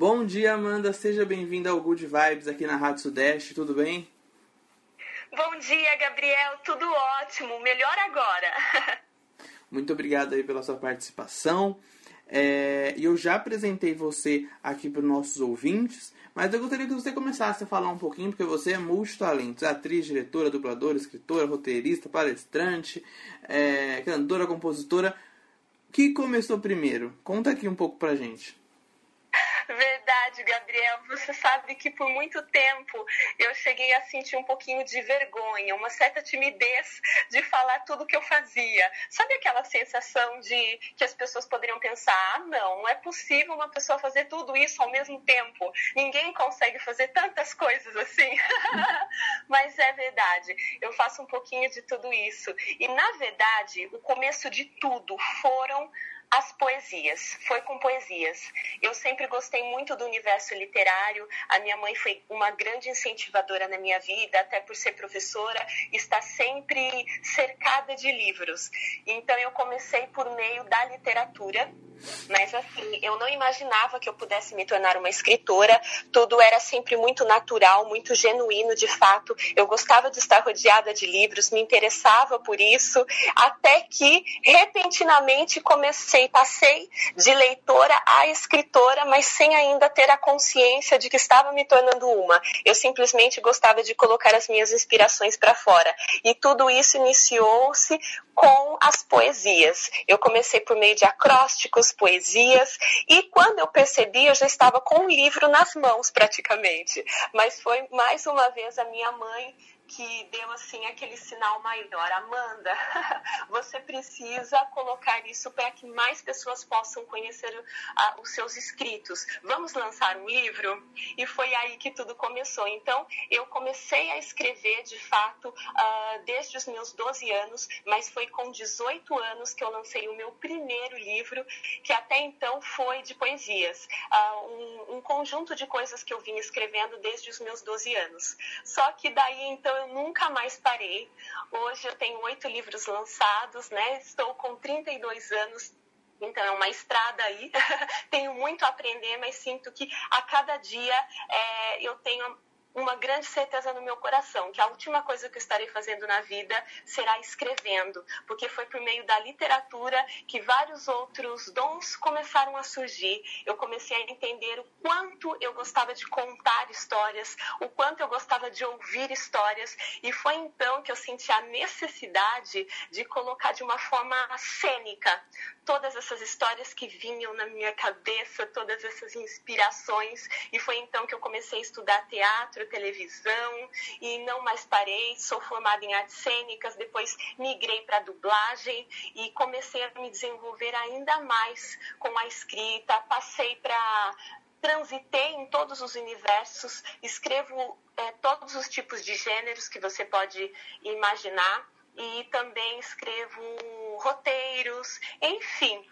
Bom dia, Amanda. Seja bem-vinda ao Good Vibes aqui na Rádio Sudeste. Tudo bem? Bom dia, Gabriel. Tudo ótimo. Melhor agora. Muito obrigado aí pela sua participação. É, eu já apresentei você aqui para os nossos ouvintes, mas eu gostaria que você começasse a falar um pouquinho, porque você é multitalentos, atriz, diretora, dubladora, escritora, roteirista, palestrante, é, cantora, compositora. O que começou primeiro? Conta aqui um pouco pra gente. Verdade, Gabriel. Você sabe que por muito tempo eu cheguei a sentir um pouquinho de vergonha, uma certa timidez de falar tudo que eu fazia. Sabe aquela sensação de que as pessoas poderiam pensar: ah, não, não é possível uma pessoa fazer tudo isso ao mesmo tempo. Ninguém consegue fazer tantas coisas assim. Mas é verdade, eu faço um pouquinho de tudo isso. E na verdade, o começo de tudo foram as poesias, foi com poesias. Eu sempre gostei muito do universo literário. A minha mãe foi uma grande incentivadora na minha vida, até por ser professora, está sempre cercada de livros. Então eu comecei por meio da literatura mas assim, eu não imaginava que eu pudesse me tornar uma escritora. Tudo era sempre muito natural, muito genuíno, de fato. Eu gostava de estar rodeada de livros, me interessava por isso, até que repentinamente comecei, passei de leitora a escritora, mas sem ainda ter a consciência de que estava me tornando uma. Eu simplesmente gostava de colocar as minhas inspirações para fora. E tudo isso iniciou-se com as poesias. Eu comecei por meio de acrósticos, poesias, e quando eu percebi, eu já estava com um livro nas mãos praticamente. Mas foi mais uma vez a minha mãe que deu assim aquele sinal maior. Amanda, você precisa colocar isso para que mais pessoas possam conhecer uh, os seus escritos. Vamos lançar um livro? E foi aí que tudo começou. Então, eu comecei a escrever de fato uh, desde os meus 12 anos, mas foi com 18 anos que eu lancei o meu primeiro livro, que até então foi de poesias. Uh, um, um conjunto de coisas que eu vinha escrevendo desde os meus 12 anos. Só que daí então eu nunca mais parei. Hoje eu tenho oito livros lançados, né? Estou com 32 anos então é uma estrada aí. tenho muito a aprender, mas sinto que a cada dia é, eu tenho uma grande certeza no meu coração que a última coisa que eu estarei fazendo na vida será escrevendo, porque foi por meio da literatura que vários outros dons começaram a surgir. Eu comecei a entender o quanto eu gostava de contar histórias, o quanto eu gostava de ouvir histórias, e foi então que eu senti a necessidade de colocar de uma forma cênica todas essas histórias que vinham na minha cabeça, todas essas inspirações, e foi então que eu comecei a estudar teatro teatro, televisão e não mais parei. Sou formada em artes cênicas, depois migrei para dublagem e comecei a me desenvolver ainda mais com a escrita. Passei para transitei em todos os universos, escrevo é, todos os tipos de gêneros que você pode imaginar e também escrevo roteiros, enfim,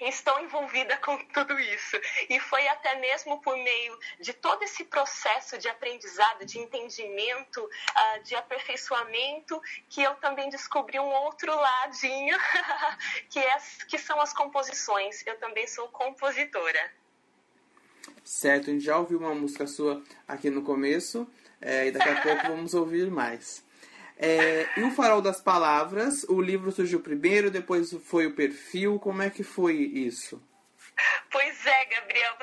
estou envolvida com tudo isso. E foi até mesmo por meio de todo esse processo de aprendizado, de entendimento, uh, de aperfeiçoamento, que eu também descobri um outro ladinho, que, é, que são as composições. Eu também sou compositora. Certo, a gente já ouviu uma música sua aqui no começo, é, e daqui a pouco vamos ouvir mais. É, e o Farol das Palavras, o livro surgiu primeiro, depois foi o perfil, como é que foi isso? Pois é, Gabriel,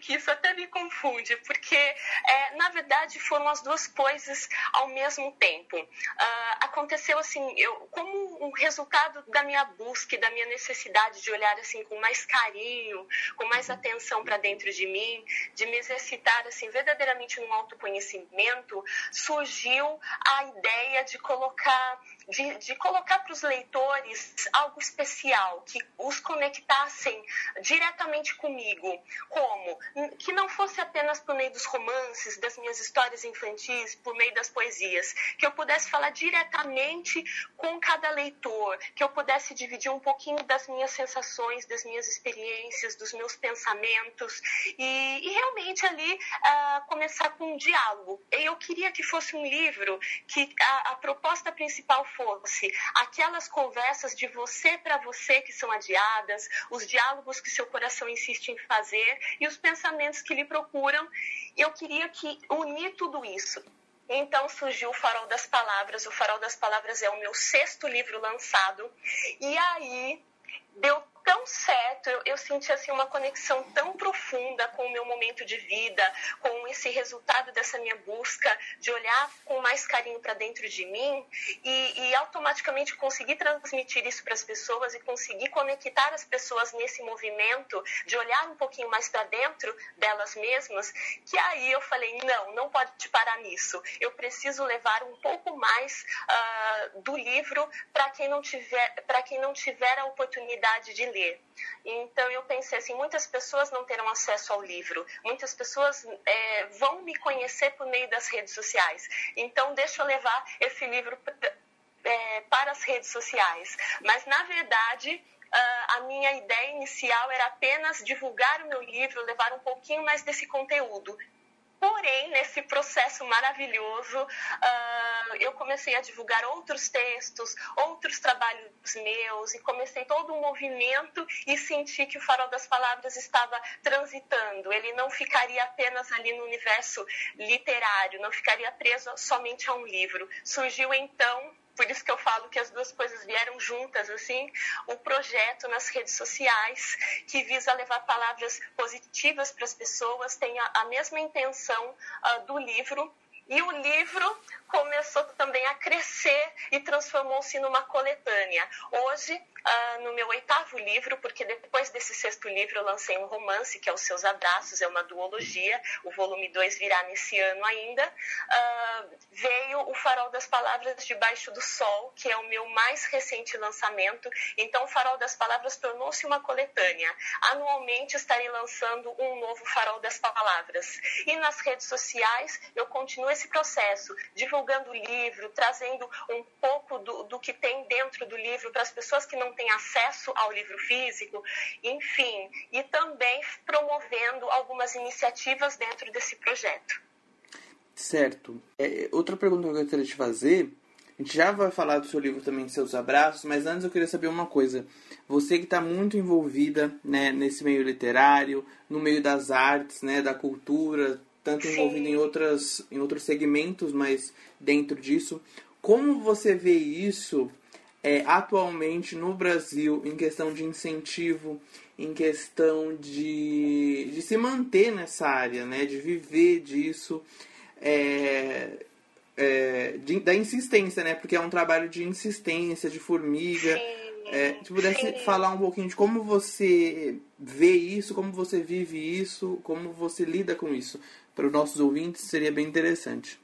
que isso até me confunde, porque é, na verdade foram as duas coisas ao mesmo tempo. Uh, aconteceu assim, eu, como um resultado da minha busca, da minha necessidade de olhar assim com mais carinho, com mais atenção para dentro de mim, de me exercitar assim verdadeiramente no autoconhecimento, surgiu a ideia de colocar de, de colocar para os leitores algo especial, que os conectassem diretamente comigo. Como? Que não fosse apenas por meio dos romances, das minhas histórias infantis, por meio das poesias. Que eu pudesse falar diretamente com cada leitor, que eu pudesse dividir um pouquinho das minhas sensações, das minhas experiências, dos meus pensamentos. E, e realmente ali uh, começar com um diálogo. Eu queria que fosse um livro que a, a proposta principal fosse fosse aquelas conversas de você para você que são adiadas, os diálogos que seu coração insiste em fazer e os pensamentos que lhe procuram. Eu queria que unir tudo isso. Então surgiu o Farol das Palavras. O Farol das Palavras é o meu sexto livro lançado. E aí deu tão certo, eu, senti assim uma conexão tão profunda com o meu momento de vida, com esse resultado dessa minha busca de olhar com mais carinho para dentro de mim e, e automaticamente conseguir transmitir isso para as pessoas e conseguir conectar as pessoas nesse movimento de olhar um pouquinho mais para dentro delas mesmas, que aí eu falei não, não pode parar nisso. Eu preciso levar um pouco mais uh, do livro para quem não tiver para quem não tiver a oportunidade de ler. Então eu pensei assim, muitas pessoas não terão acesso ao livro, muitas pessoas é, vão me conhecer por meio das redes sociais. Então deixa eu levar esse livro é, para as redes sociais. Mas na verdade Uh, a minha ideia inicial era apenas divulgar o meu livro, levar um pouquinho mais desse conteúdo. Porém, nesse processo maravilhoso, uh, eu comecei a divulgar outros textos, outros trabalhos meus, e comecei todo um movimento e senti que o Farol das Palavras estava transitando. Ele não ficaria apenas ali no universo literário, não ficaria preso somente a um livro. Surgiu então por isso que eu falo que as duas coisas vieram juntas, assim, o projeto nas redes sociais que visa levar palavras positivas para as pessoas tem a, a mesma intenção uh, do livro e o livro começou também a crescer e transformou-se numa coletânea. Hoje, uh, no meu oitavo livro, porque depois desse sexto livro eu lancei um romance, que é Os Seus Abraços, é uma duologia, o volume 2 virá nesse ano ainda, uh, veio O Farol das Palavras Debaixo do Sol, que é o meu mais recente lançamento. Então, O Farol das Palavras tornou-se uma coletânea. Anualmente estarei lançando um novo Farol das Palavras. E nas redes sociais eu continuo esse processo, divulgando o livro, trazendo um pouco do, do que tem dentro do livro para as pessoas que não têm acesso ao livro físico, enfim, e também promovendo algumas iniciativas dentro desse projeto. Certo. É, outra pergunta que eu gostaria de fazer a gente já vai falar do seu livro também, Seus Abraços, mas antes eu queria saber uma coisa. Você que está muito envolvida né, nesse meio literário, no meio das artes, né, da cultura, tanto Sim. envolvido em, outras, em outros segmentos, mas dentro disso. Como você vê isso é, atualmente no Brasil em questão de incentivo, em questão de, de se manter nessa área, né, de viver disso, é, é, de, da insistência, né, porque é um trabalho de insistência, de formiga. Sim. É, se pudesse Sim. falar um pouquinho de como você vê isso, como você vive isso, como você lida com isso para os nossos ouvintes, seria bem interessante.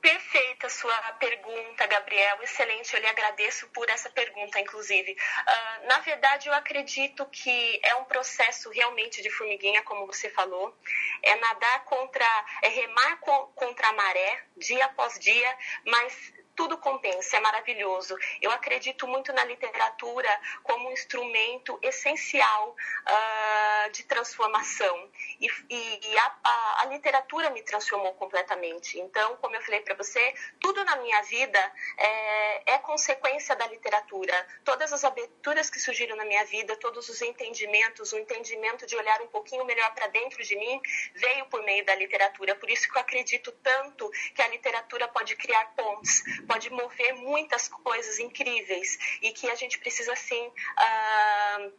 Perfeita sua pergunta, Gabriel. Excelente. Eu lhe agradeço por essa pergunta, inclusive. Uh, na verdade, eu acredito que é um processo realmente de formiguinha, como você falou. É nadar contra, é remar contra a maré, dia após dia, mas tudo compensa, é maravilhoso. Eu acredito muito na literatura como um instrumento essencial uh, de transformação. E, e, e a, a, a, literatura me transformou completamente. Então, como eu falei para você, tudo na minha vida é, é, consequência da literatura. Todas as aberturas que surgiram na minha vida, todos os entendimentos, o entendimento de olhar um pouquinho melhor para dentro de mim, veio por meio da literatura. Por isso que eu acredito tanto que a literatura pode criar pontes pode mover muitas coisas incríveis e que a gente precisa, assim, uh,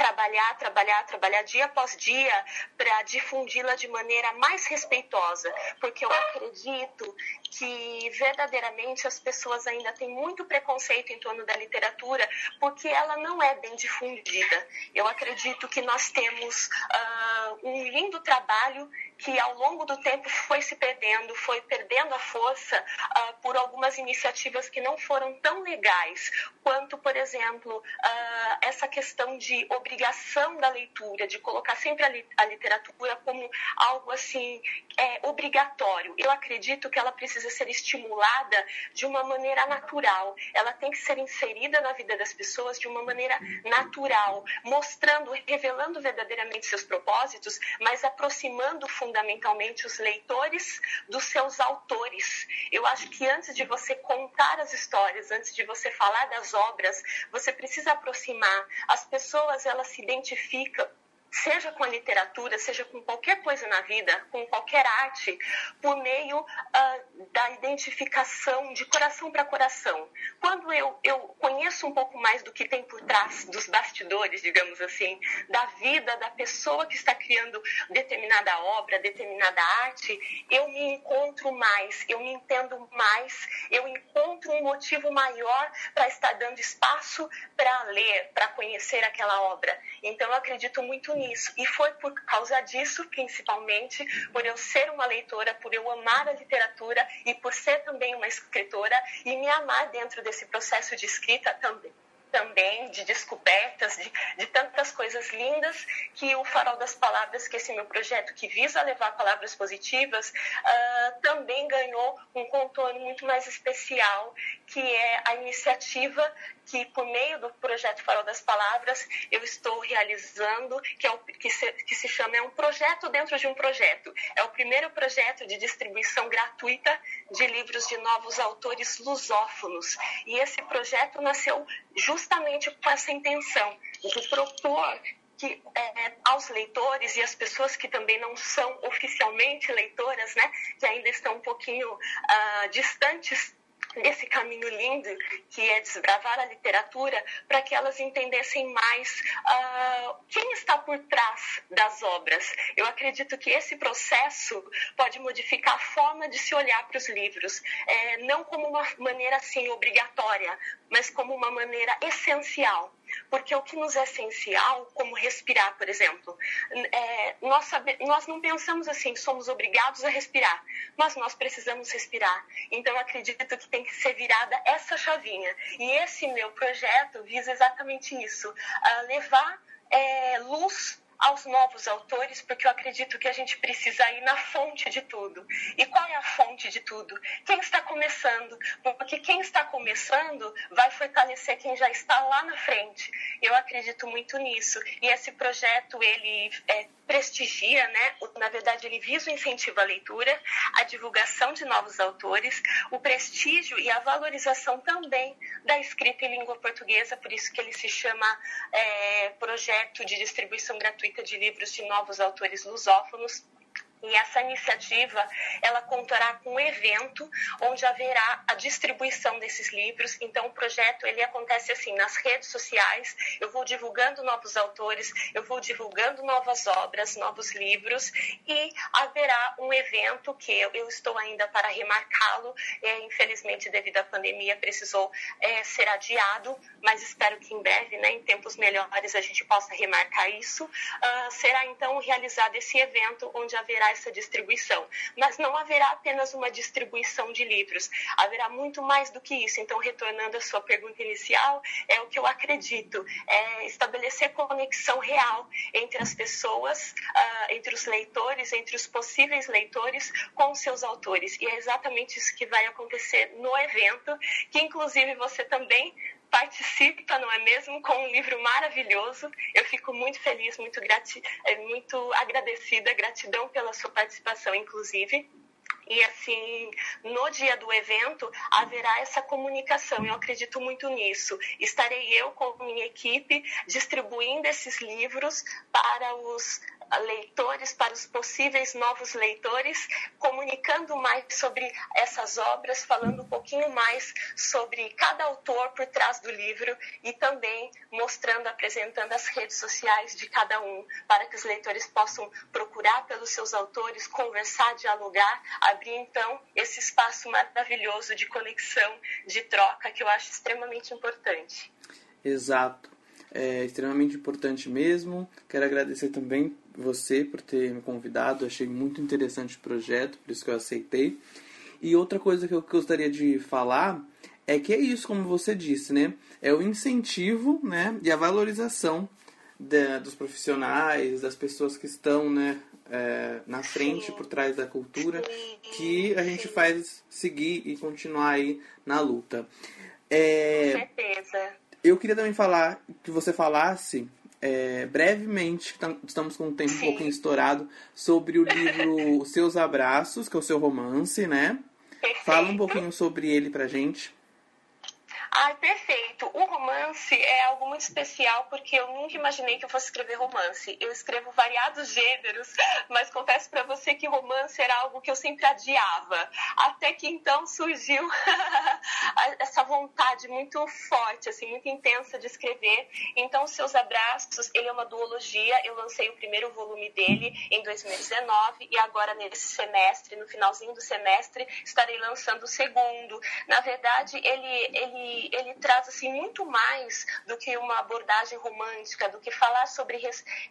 trabalhar, trabalhar, trabalhar dia após dia para difundi-la de maneira mais respeitosa, porque eu acredito que verdadeiramente as pessoas ainda têm muito preconceito em torno da literatura, porque ela não é bem difundida. Eu acredito que nós temos uh, um lindo trabalho que ao longo do tempo foi se perdendo, foi perdendo a força uh, por algumas iniciativas que não foram tão legais quanto, por exemplo, uh, essa questão de obrigação da leitura, de colocar sempre a, li a literatura como algo assim é, obrigatório. Eu acredito que ela precisa ser estimulada de uma maneira natural. Ela tem que ser inserida na vida das pessoas de uma maneira natural, mostrando, revelando verdadeiramente seus propósitos propósitos, mas aproximando fundamentalmente os leitores dos seus autores. Eu acho que antes de você contar as histórias, antes de você falar das obras, você precisa aproximar. As pessoas, elas se identificam seja com a literatura, seja com qualquer coisa na vida, com qualquer arte, por meio uh, da identificação de coração para coração. Quando eu, eu conheço um pouco mais do que tem por trás dos bastidores, digamos assim, da vida da pessoa que está criando determinada obra, determinada arte, eu me encontro mais, eu me entendo mais, eu encontro um motivo maior para estar dando espaço para ler, para conhecer aquela obra. Então, eu acredito muito nisso. E foi por causa disso, principalmente, por eu ser uma leitora, por eu amar a literatura e por ser também uma escritora e me amar dentro desse processo de escrita também também de descobertas, de, de, tantas coisas lindas que o Farol das Palavras, que esse meu projeto que visa levar palavras positivas, uh, também ganhou um contorno muito mais especial, que é a iniciativa que, por meio do projeto Farol das Palavras, eu estou realizando, que, é o, que, se, que se chama É um Projeto Dentro de um Projeto. É o primeiro projeto de distribuição gratuita de livros de novos autores lusófonos. E esse projeto nasceu justamente com essa intenção. De propor que é, aos leitores e às pessoas que também não são oficialmente leitoras, né, que ainda estão um pouquinho uh, distantes desse caminho lindo que é desbravar a literatura, para que elas entendessem mais uh, quem está por trás das obras. Eu acredito que esse processo pode modificar a forma de se olhar para os livros, é, não como uma maneira assim obrigatória, mas como uma maneira essencial porque o que nos é essencial, como respirar, por exemplo, é, nós, sabe, nós não pensamos assim, somos obrigados a respirar, mas nós precisamos respirar. Então, acredito que tem que ser virada essa chavinha. E esse meu projeto visa exatamente isso: levar é, luz aos novos autores, porque eu acredito que a gente precisa ir na fonte de tudo. E qual é a fonte de tudo? Quem está começando? Porque quem está começando vai fortalecer quem já está lá na frente. Eu acredito muito nisso. E esse projeto, ele é, prestigia, né? Na verdade, ele visa o incentivo à leitura, a divulgação de novos autores, o prestígio e a valorização também da escrita em língua portuguesa, por isso que ele se chama é, Projeto de Distribuição Gratuita de livros de novos autores lusófonos e essa iniciativa, ela contará com um evento onde haverá a distribuição desses livros. Então, o projeto ele acontece assim nas redes sociais. Eu vou divulgando novos autores, eu vou divulgando novas obras, novos livros e haverá um evento que eu, estou ainda para remarcá-lo. É, infelizmente, devido à pandemia, precisou é, ser adiado, mas espero que em breve, né, em tempos melhores, a gente possa remarcar isso. Uh, será então realizado esse evento onde haverá essa distribuição. Mas não haverá apenas uma distribuição de livros, haverá muito mais do que isso. Então, retornando à sua pergunta inicial, é o que eu acredito, é estabelecer conexão real entre as pessoas, uh, entre os leitores, entre os possíveis leitores com seus autores. E é exatamente isso que vai acontecer no evento, que inclusive você também participa, não é mesmo, com um livro maravilhoso. Eu fico muito feliz, muito, grati é, muito agradecida, gratidão pela sua participação, inclusive. E assim, no dia do evento, haverá essa comunicação. Eu acredito muito nisso. Estarei eu com minha equipe distribuindo esses livros para os leitores, para os possíveis novos leitores, comunicando mais sobre essas obras, falando um pouquinho mais sobre cada autor por trás do livro e também mostrando, apresentando as redes sociais de cada um, para que os leitores possam procurar pelos seus autores, conversar, dialogar, abrir então esse espaço maravilhoso de conexão, de troca, que eu acho extremamente importante. Exato. É extremamente importante mesmo. Quero agradecer também você por ter me convidado. Achei muito interessante o projeto, por isso que eu aceitei. E outra coisa que eu gostaria de falar é que é isso, como você disse, né? É o incentivo, né? E a valorização de, dos profissionais, das pessoas que estão, né? É, na frente, Sim. por trás da cultura, que a gente Sim. faz seguir e continuar aí na luta. É, Com certeza. Eu queria também falar que você falasse é, brevemente, estamos com um tempo Sim. um pouquinho estourado, sobre o livro Seus Abraços, que é o seu romance, né? Perfeito. Fala um pouquinho sobre ele pra gente. Ai, perfeito. O romance é algo muito especial porque eu nunca imaginei que eu fosse escrever romance. Eu escrevo variados gêneros, mas confesso para você que romance era algo que eu sempre adiava. Até que então surgiu essa vontade muito forte, assim, muito intensa de escrever. Então, Seus Abraços, ele é uma duologia. Eu lancei o primeiro volume dele em 2019 e agora nesse semestre, no finalzinho do semestre, estarei lançando o segundo. Na verdade, ele ele ele, traz assim muito mais do que uma abordagem romântica, do que falar sobre,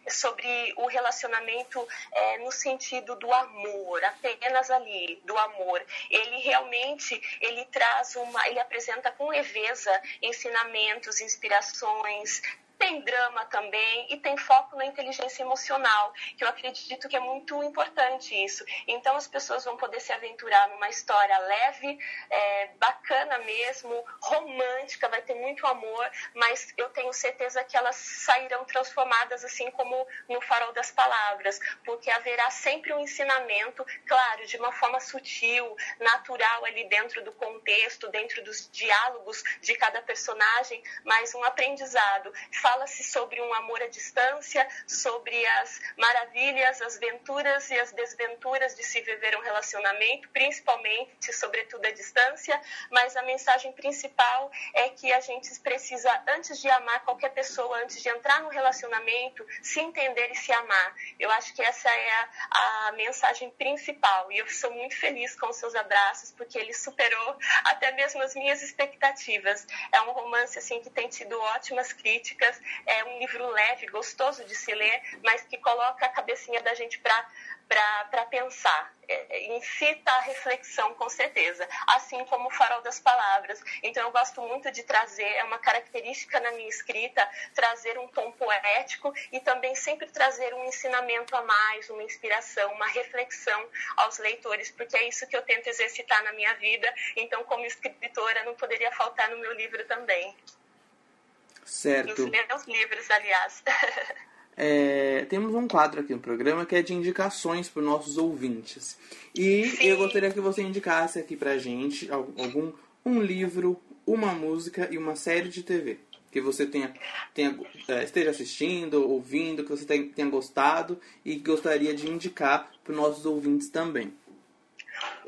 sobre o relacionamento é, no sentido do amor, apenas ali, do amor. Ele realmente ele traz uma, ele apresenta com leveza ensinamentos, inspirações, tem drama também e tem foco na inteligência emocional, que eu acredito que é muito importante isso. Então as pessoas vão poder se aventurar numa história leve, é, bacana mesmo, romântica, vai ter muito amor, mas eu tenho certeza que elas sairão transformadas assim como no farol das palavras, porque haverá sempre um ensinamento, claro, de uma forma sutil, natural ali dentro do contexto, dentro dos diálogos de cada personagem, mas um aprendizado fala-se sobre um amor à distância, sobre as maravilhas, as venturas e as desventuras de se viver um relacionamento, principalmente, sobretudo, à distância, mas a mensagem principal é que a gente precisa, antes de amar qualquer pessoa, antes de entrar no relacionamento, se entender e se amar. Eu acho que essa é a, a mensagem principal e eu sou muito feliz com os seus abraços, porque ele superou até mesmo as minhas expectativas. É um romance assim que tem tido ótimas críticas é um livro leve, gostoso de se ler, mas que coloca a cabecinha da gente para pensar, é, incita a reflexão com certeza, assim como o farol das palavras. Então eu gosto muito de trazer, é uma característica na minha escrita, trazer um tom poético e também sempre trazer um ensinamento a mais, uma inspiração, uma reflexão aos leitores, porque é isso que eu tento exercitar na minha vida. Então, como escritora, não poderia faltar no meu livro também. Certo. Nos meus livros, aliás. É, temos um quadro aqui no programa que é de indicações para os nossos ouvintes. E Sim. eu gostaria que você indicasse aqui pra gente algum um livro, uma música e uma série de TV que você tenha, tenha é, esteja assistindo, ouvindo, que você tenha, tenha gostado e gostaria de indicar para os nossos ouvintes também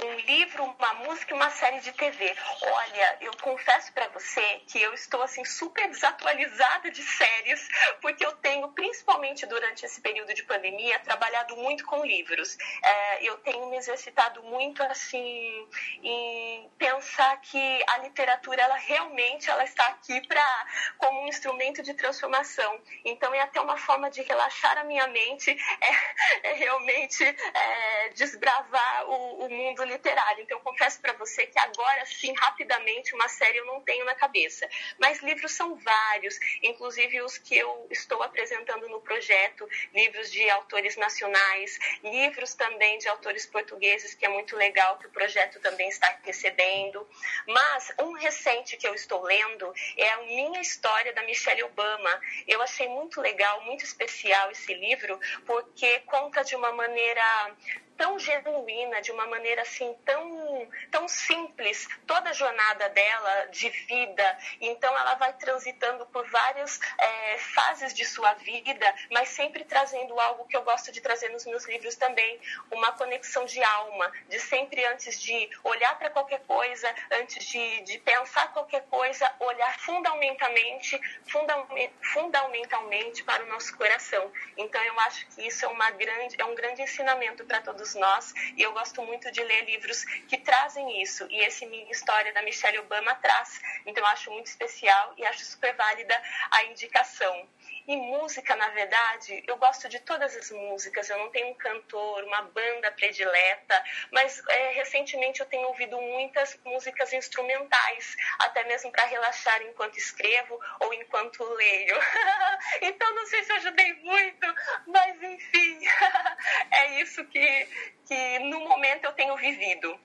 um livro, uma música e uma série de TV. Olha, eu confesso para você que eu estou assim super desatualizada de séries, porque eu tenho, principalmente durante esse período de pandemia, trabalhado muito com livros. É, eu tenho me exercitado muito assim em pensar que a literatura ela realmente ela está aqui para como um instrumento de transformação. Então é até uma forma de relaxar a minha mente, é, é realmente é, desbravar o, o mundo literário. Então, confesso para você que agora, sim, rapidamente, uma série eu não tenho na cabeça. Mas livros são vários, inclusive os que eu estou apresentando no projeto, livros de autores nacionais, livros também de autores portugueses, que é muito legal, que o projeto também está recebendo. Mas um recente que eu estou lendo é a Minha História da Michelle Obama. Eu achei muito legal, muito especial esse livro, porque conta de uma maneira tão genuína, de uma maneira assim tão, tão simples, toda a jornada dela de vida. Então ela vai transitando por várias é, fases de sua vida, mas sempre trazendo algo que eu gosto de trazer nos meus livros também, uma conexão de alma, de sempre antes de olhar para qualquer coisa, antes de, de pensar qualquer coisa, olhar fundamentalmente, fundamentalmente para o nosso coração. Então eu acho que isso é uma grande, é um grande ensinamento para todos nós, e eu gosto muito de ler livros que trazem isso, e esse Minha História da Michelle Obama traz. Então eu acho muito especial e acho super válida a indicação. E música, na verdade, eu gosto de todas as músicas. Eu não tenho um cantor, uma banda predileta, mas é, recentemente eu tenho ouvido muitas músicas instrumentais, até mesmo para relaxar enquanto escrevo ou enquanto leio. então não sei se ajudei muito, mas enfim, é isso que, que no momento eu tenho vivido.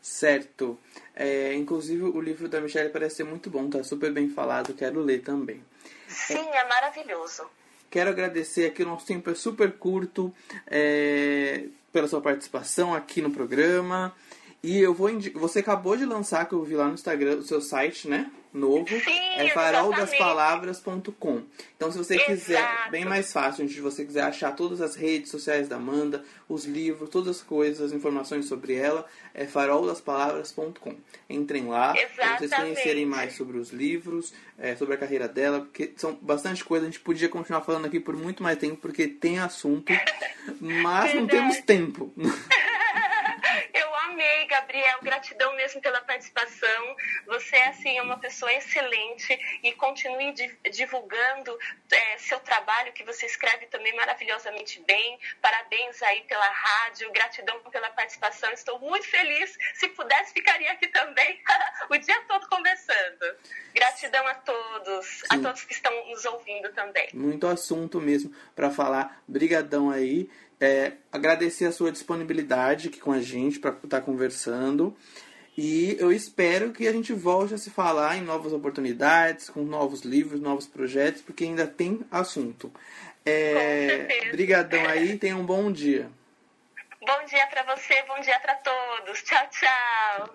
Certo. É, inclusive o livro da Michelle parece ser muito bom, tá super bem falado, quero ler também. Sim, é maravilhoso. Quero agradecer aqui, o nosso tempo é super curto, é, pela sua participação aqui no programa. E eu vou indicar. Você acabou de lançar, que eu vi lá no Instagram, o seu site, né? Novo. Sim, é faroldaspalavras.com. Então, se você Exato. quiser, bem mais fácil, se você quiser achar todas as redes sociais da Amanda, os livros, todas as coisas, as informações sobre ela, é faroldaspalavras.com. Entrem lá para vocês conhecerem mais sobre os livros, é, sobre a carreira dela, porque são bastante coisas. A gente podia continuar falando aqui por muito mais tempo, porque tem assunto, mas não Verdade. temos tempo. Gabriel. Gratidão mesmo pela participação. Você, assim, é uma pessoa excelente e continue di- divulgando é, seu trabalho, que você escreve também maravilhosamente bem. Parabéns aí pela rádio. Gratidão pela participação. Estou muito feliz. Se pudesse, ficaria aqui também o dia todo conversando. Gratidão a todos, a Sim. todos que estão nos ouvindo também. muito assunto mesmo para falar. Brigadão aí. É, agradecer a sua disponibilidade aqui com a gente para estar conversando. E eu espero que a gente volte a se falar em novas oportunidades, com novos livros, novos projetos, porque ainda tem assunto. É, Com certeza. brigadão aí, tenha um bom dia. Bom dia para você, bom dia para todos. Tchau, tchau.